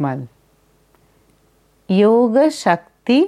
मल योग शक्ति